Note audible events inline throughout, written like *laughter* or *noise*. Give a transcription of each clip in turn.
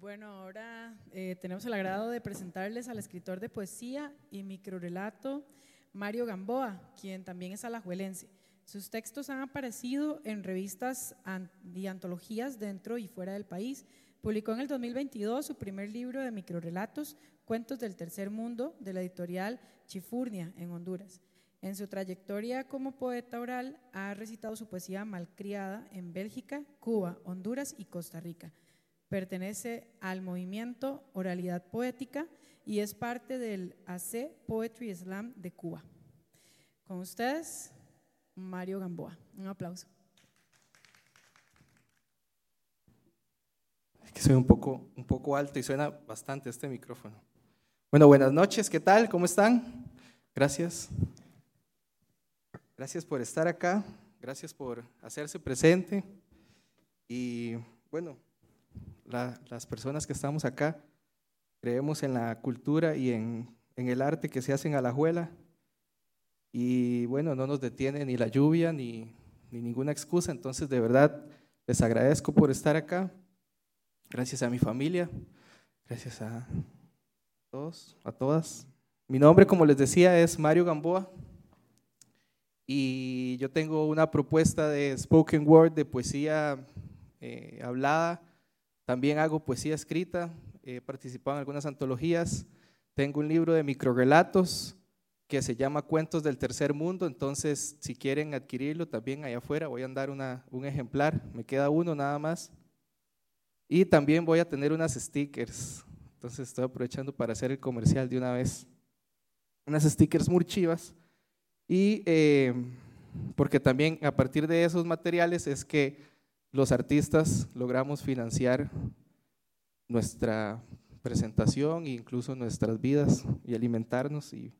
Bueno, ahora eh, tenemos el agrado de presentarles al escritor de poesía y microrelato Mario Gamboa, quien también es alajuelense. Sus textos han aparecido en revistas y antologías dentro y fuera del país. Publicó en el 2022 su primer libro de microrelatos, Cuentos del Tercer Mundo, de la editorial Chifurnia, en Honduras. En su trayectoria como poeta oral ha recitado su poesía malcriada en Bélgica, Cuba, Honduras y Costa Rica. Pertenece al movimiento Oralidad Poética y es parte del AC Poetry Slam de Cuba. Con ustedes, Mario Gamboa. Un aplauso. Que soy un poco, un poco alto y suena bastante este micrófono. Bueno, buenas noches, ¿qué tal? ¿Cómo están? Gracias. Gracias por estar acá, gracias por hacerse presente. Y bueno, las personas que estamos acá creemos en la cultura y en, en el arte que se hace en Alajuela. Y bueno, no nos detiene ni la lluvia ni, ni ninguna excusa. Entonces, de verdad, les agradezco por estar acá. Gracias a mi familia, gracias a todos, a todas. Mi nombre, como les decía, es Mario Gamboa y yo tengo una propuesta de spoken word, de poesía eh, hablada. También hago poesía escrita, he participado en algunas antologías. Tengo un libro de microrelatos que se llama Cuentos del Tercer Mundo, entonces si quieren adquirirlo también allá afuera voy a dar una, un ejemplar, me queda uno nada más. Y también voy a tener unas stickers, entonces estoy aprovechando para hacer el comercial de una vez. Unas stickers muy chivas y eh, porque también a partir de esos materiales es que los artistas logramos financiar nuestra presentación e incluso nuestras vidas y alimentarnos y,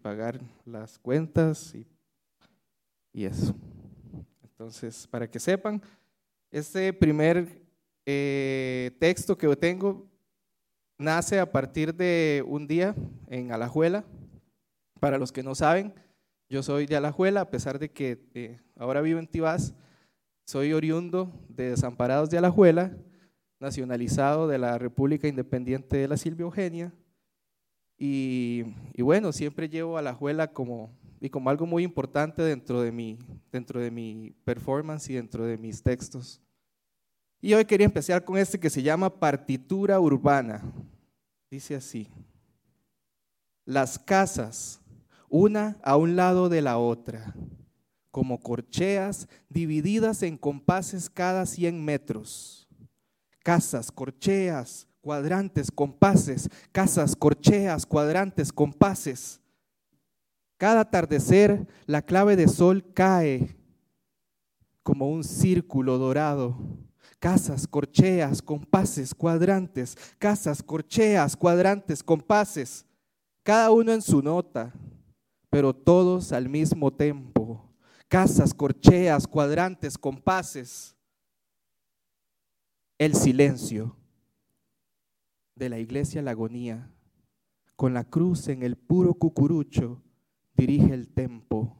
pagar las cuentas y, y, eso. Entonces, para que sepan, este primer eh, texto que tengo nace a partir de un día en Alajuela. Para los que no saben, yo soy de Alajuela, a pesar de que eh, ahora vivo en Tibás, soy oriundo de Desamparados de Alajuela, nacionalizado de la República Independiente de la Silvia Eugenia. Y, bueno, siempre llevo Alajuela como, y como algo muy importante dentro de, mi, dentro de mi performance y dentro de mis textos. Y hoy quería empezar con este que se llama partitura urbana. Dice así, las casas una a un lado de la otra, como corcheas divididas en compases cada 100 metros. Casas, corcheas, cuadrantes, compases, casas, corcheas, cuadrantes, compases. Cada atardecer la clave de sol cae como un círculo dorado. Casas, corcheas, compases, cuadrantes, casas, corcheas, cuadrantes, compases, cada uno en su nota, pero todos al mismo tiempo. Casas, corcheas, cuadrantes, compases. El silencio de la iglesia La Agonía, con la cruz en el puro cucurucho, dirige el tempo.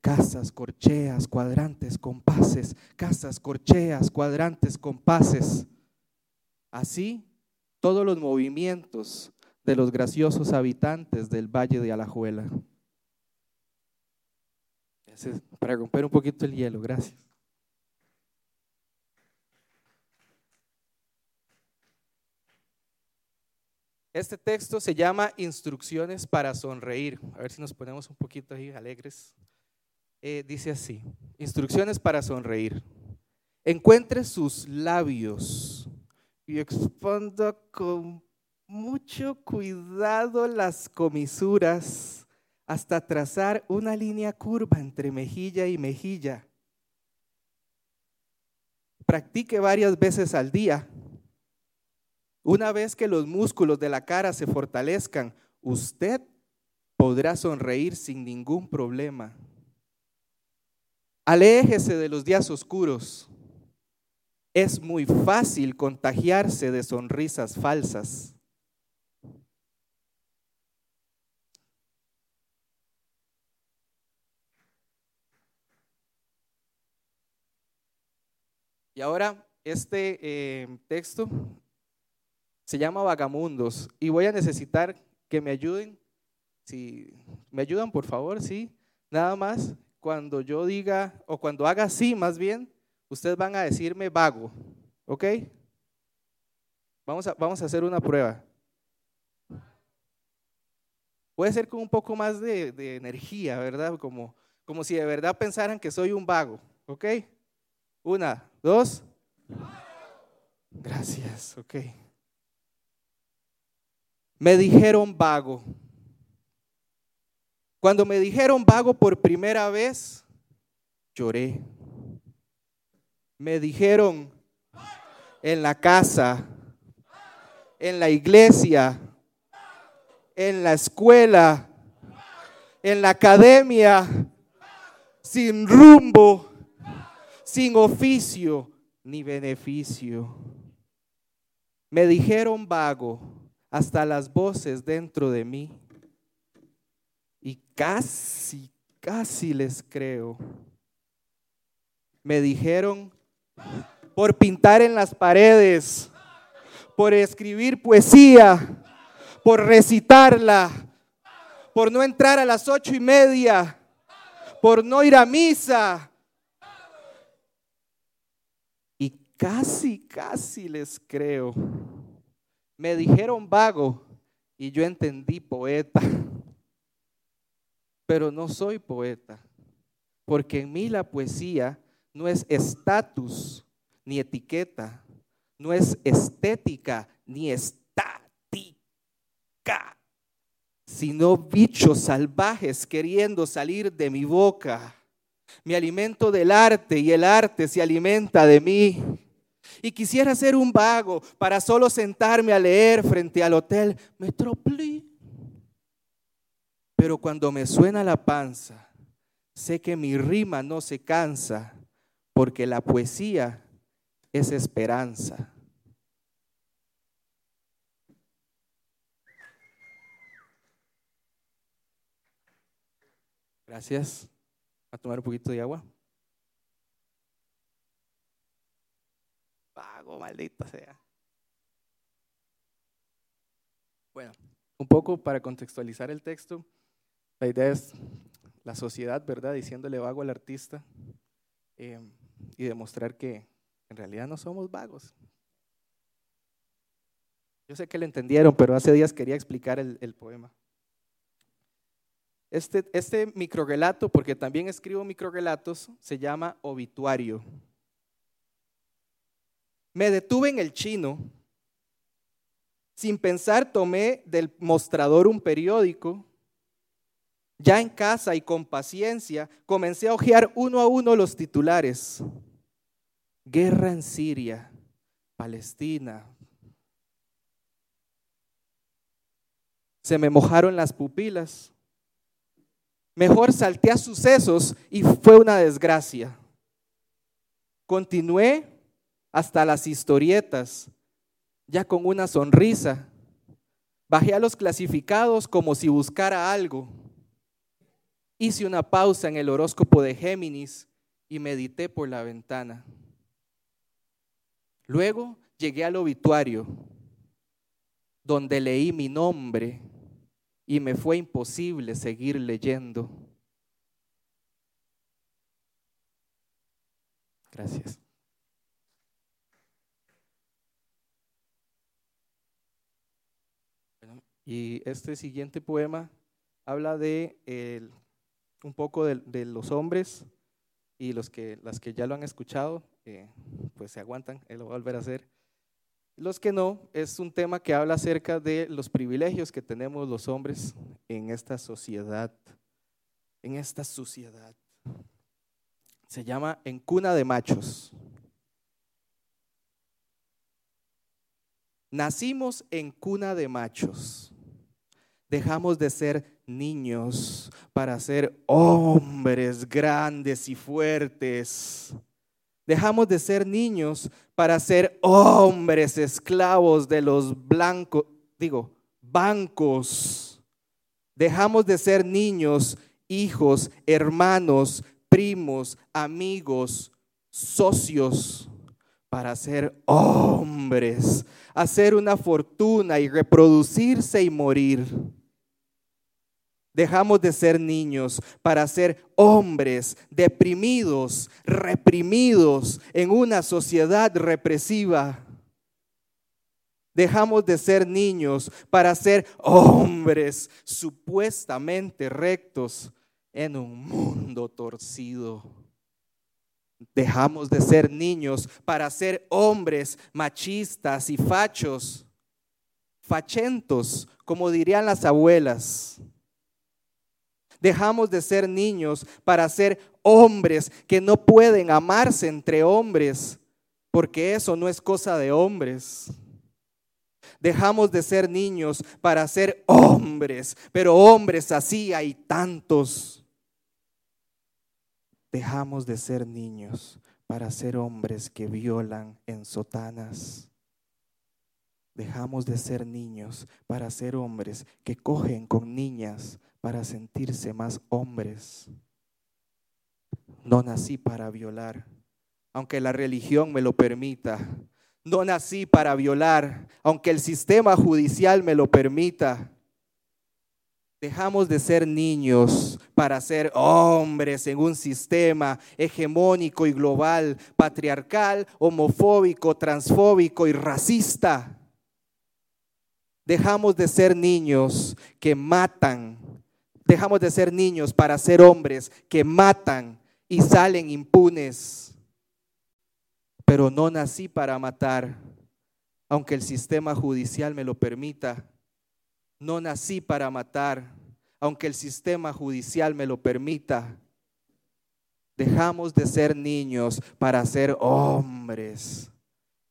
Casas, corcheas, cuadrantes, compases, casas, corcheas, cuadrantes, compases. Así, todos los movimientos de los graciosos habitantes del Valle de Alajuela para romper un poquito el hielo, gracias. Este texto se llama Instrucciones para sonreír. A ver si nos ponemos un poquito ahí alegres. Eh, dice así, Instrucciones para sonreír. Encuentre sus labios y exponda con mucho cuidado las comisuras hasta trazar una línea curva entre mejilla y mejilla. Practique varias veces al día. Una vez que los músculos de la cara se fortalezcan, usted podrá sonreír sin ningún problema. Aléjese de los días oscuros. Es muy fácil contagiarse de sonrisas falsas. Y ahora este eh, texto Se llama Vagamundos y voy a necesitar que me ayuden. Si me ayudan, por favor, sí. Nada más, cuando yo diga, o cuando haga así más bien, ustedes van a decirme vago, ¿ok? Vamos a, vamos a hacer una prueba. Puede ser con un poco más de, de energía, ¿verdad? Como, como si de verdad pensaran que soy un vago, ¿ok? Una, dos. Gracias, ok. Me dijeron vago. Cuando me dijeron vago por primera vez, lloré. Me dijeron en la casa, en la iglesia, en la escuela, en la academia, sin rumbo, sin oficio ni beneficio. Me dijeron vago hasta las voces dentro de mí y casi, casi les creo. Me dijeron por pintar en las paredes, por escribir poesía, por recitarla, por no entrar a las ocho y media, por no ir a misa. Y casi, casi les creo. Me dijeron vago y yo entendí poeta. *laughs* Pero no soy poeta, porque en mí la poesía no es estatus ni etiqueta, no es estética ni estática, sino bichos salvajes queriendo salir de mi boca. Me alimento del arte y el arte se alimenta de mí. Y quisiera ser un vago para solo sentarme a leer frente al hotel Metropoli. Pero cuando me suena la panza, sé que mi rima no se cansa, porque la poesía es esperanza. Gracias. A tomar un poquito de agua. Vago, maldita sea. Bueno, un poco para contextualizar el texto, la idea es la sociedad, ¿verdad? Diciéndole vago al artista eh, y demostrar que en realidad no somos vagos. Yo sé que lo entendieron, pero hace días quería explicar el, el poema. Este, este microrelato, porque también escribo microrelatos, se llama obituario. Me detuve en el chino. Sin pensar tomé del mostrador un periódico. Ya en casa y con paciencia comencé a hojear uno a uno los titulares. Guerra en Siria, Palestina. Se me mojaron las pupilas. Mejor salté a sucesos y fue una desgracia. Continué hasta las historietas, ya con una sonrisa. Bajé a los clasificados como si buscara algo. Hice una pausa en el horóscopo de Géminis y medité por la ventana. Luego llegué al obituario, donde leí mi nombre y me fue imposible seguir leyendo. Gracias. Y este siguiente poema habla de un poco de, los hombres y los que, las que ya lo han escuchado, eh, pues se aguantan, él lo va a volver a hacer. Los que no, es un tema que habla acerca de los privilegios que tenemos los hombres en esta sociedad, en esta sociedad. Se llama En cuna de machos. Nacimos en cuna de machos. Dejamos de ser niños para ser hombres grandes y fuertes. Dejamos de ser niños para ser hombres esclavos de los blancos, digo, bancos. Dejamos de ser niños, hijos, hermanos, primos, amigos, socios, para ser hombres, hacer una fortuna y reproducirse y morir. Dejamos de ser niños para ser hombres deprimidos, reprimidos en una sociedad represiva. Dejamos de ser niños para ser hombres supuestamente rectos en un mundo torcido. Dejamos de ser niños para ser hombres machistas y fachos, fachentos, como dirían las abuelas. Dejamos de ser niños para ser hombres que no pueden amarse entre hombres, porque eso no es cosa de hombres. Dejamos de ser niños para ser hombres, pero hombres así hay tantos dejamos de ser niños para ser hombres que violan en sotanas. Dejamos de ser niños para ser hombres que cogen con niñas para sentirse más hombres. No nací para violar, aunque la religión me lo permita. No nací para violar, aunque el sistema judicial me lo permita. Dejamos de ser niños para ser hombres en un sistema hegemónico y global, patriarcal, homofóbico, transfóbico y racista. Dejamos de ser niños que matan. Dejamos de ser niños para ser hombres que matan y salen impunes. Pero no nací para matar, aunque el sistema judicial me lo permita. No nací para matar, aunque el sistema judicial me lo permita. Dejamos de ser niños para ser hombres.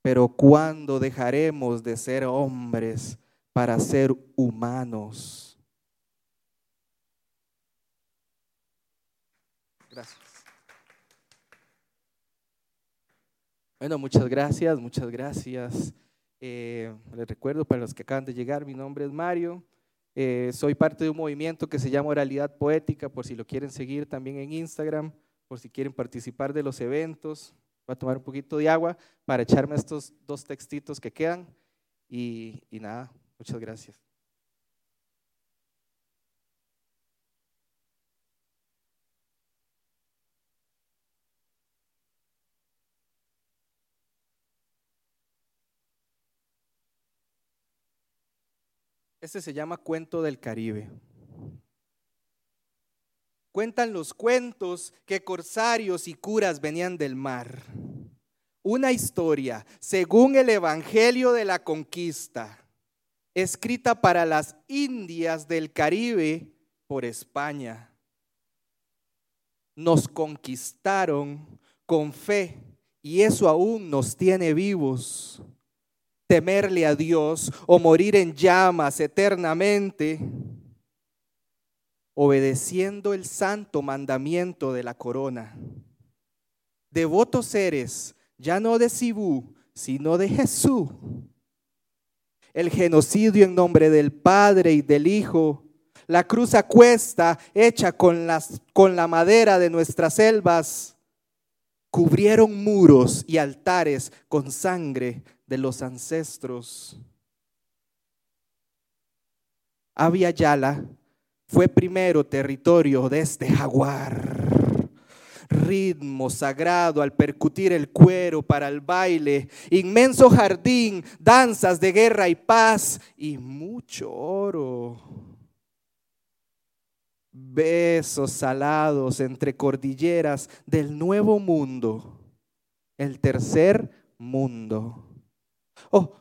Pero ¿cuándo dejaremos de ser hombres para ser humanos? Gracias. Bueno, muchas gracias, muchas gracias. Eh, les recuerdo para los que acaban de llegar, mi nombre es Mario. Eh, soy parte de un movimiento que se llama Oralidad Poética, por si lo quieren seguir también en Instagram, por si quieren participar de los eventos. Voy a tomar un poquito de agua para echarme estos dos textitos que quedan. y nada, muchas gracias. Este se llama Cuento del Caribe. Cuentan los cuentos que corsarios y curas venían del mar. Una historia, según el Evangelio de la Conquista, escrita para las Indias del Caribe por España. Nos conquistaron con fe y eso aún nos tiene vivos temerle a Dios o morir en llamas eternamente, obedeciendo el santo mandamiento de la corona. Devotos eres, ya no de Sibú, sino de Jesús. El genocidio en nombre del Padre y del Hijo, la cruz a cuesta hecha con, las, con la madera de nuestras selvas, cubrieron muros y altares con sangre de los ancestros. Abya Yala fue primero territorio de este jaguar. Ritmo sagrado al percutir el cuero para el baile, inmenso jardín, danzas de guerra y paz y mucho oro. Besos salados entre cordilleras del nuevo mundo, el tercer mundo. Oh,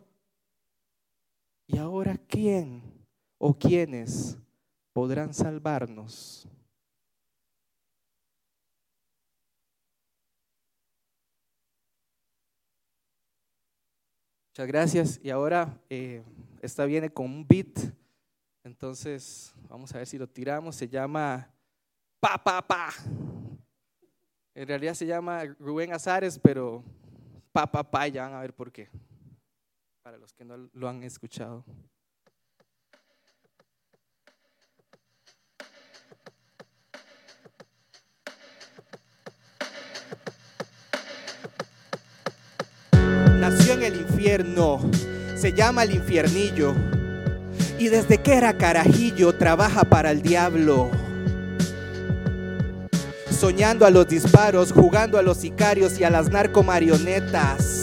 ¿y ahora quién o quiénes podrán salvarnos? Muchas gracias. Y ahora eh, esta viene con un beat. Entonces, vamos a ver si lo tiramos. Se llama Pa, Pa, Pa. En realidad se llama Rubén Azares, pero Pa, Pa, Pa, ya van a ver por qué para los que no lo han escuchado. nació en el infierno, se llama el infiernillo. Y desde que era carajillo trabaja para el diablo. Soñando a los disparos, jugando a los sicarios y a las narcomarionetas.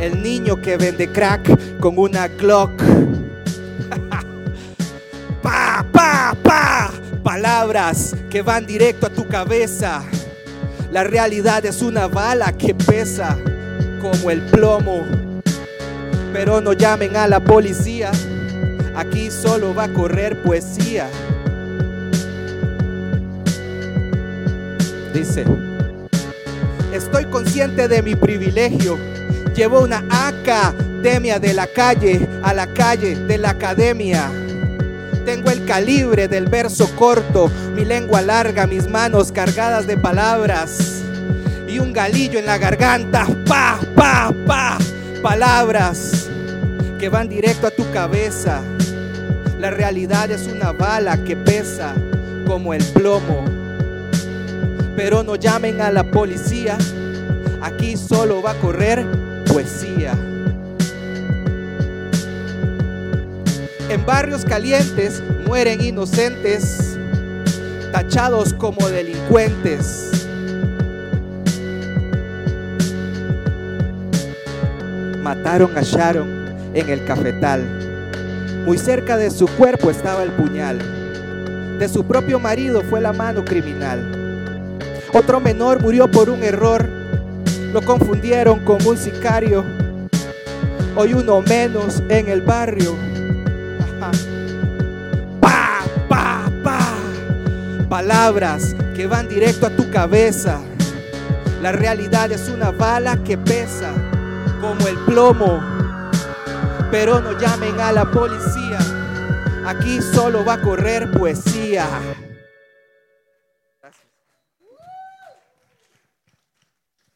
El niño que vende crack con una Glock. *laughs* pa, pa, pa. Palabras que van directo a tu cabeza. La realidad es una bala que pesa como el plomo. Pero no llamen a la policía. Aquí solo va a correr poesía. Dice, estoy consciente de mi privilegio. Llevo una academia de la calle a la calle de la academia. Tengo el calibre del verso corto, mi lengua larga, mis manos cargadas de palabras y un galillo en la garganta. Pa, pa, pa. Palabras que van directo a tu cabeza. La realidad es una bala que pesa como el plomo. Pero no llamen a la policía. Aquí solo va a correr poesía. En barrios calientes mueren inocentes, tachados como delincuentes. Mataron a Sharon en el cafetal. Muy cerca de su cuerpo estaba el puñal. De su propio marido fue la mano criminal. Otro menor murió por un error. Lo confundieron con un sicario. Hoy uno menos en el barrio. Pa, pa, pa. Palabras que van directo a tu cabeza. La realidad es una bala que pesa como el plomo. Pero no llamen a la policía. Aquí solo va a correr poesía.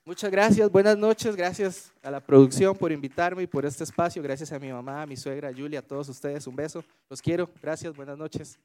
Muchas gracias, buenas noches, gracias a la producción por invitarme y por este espacio, gracias a mi mamá, a mi suegra, Julia, a todos ustedes, un beso, los quiero, gracias, buenas noches.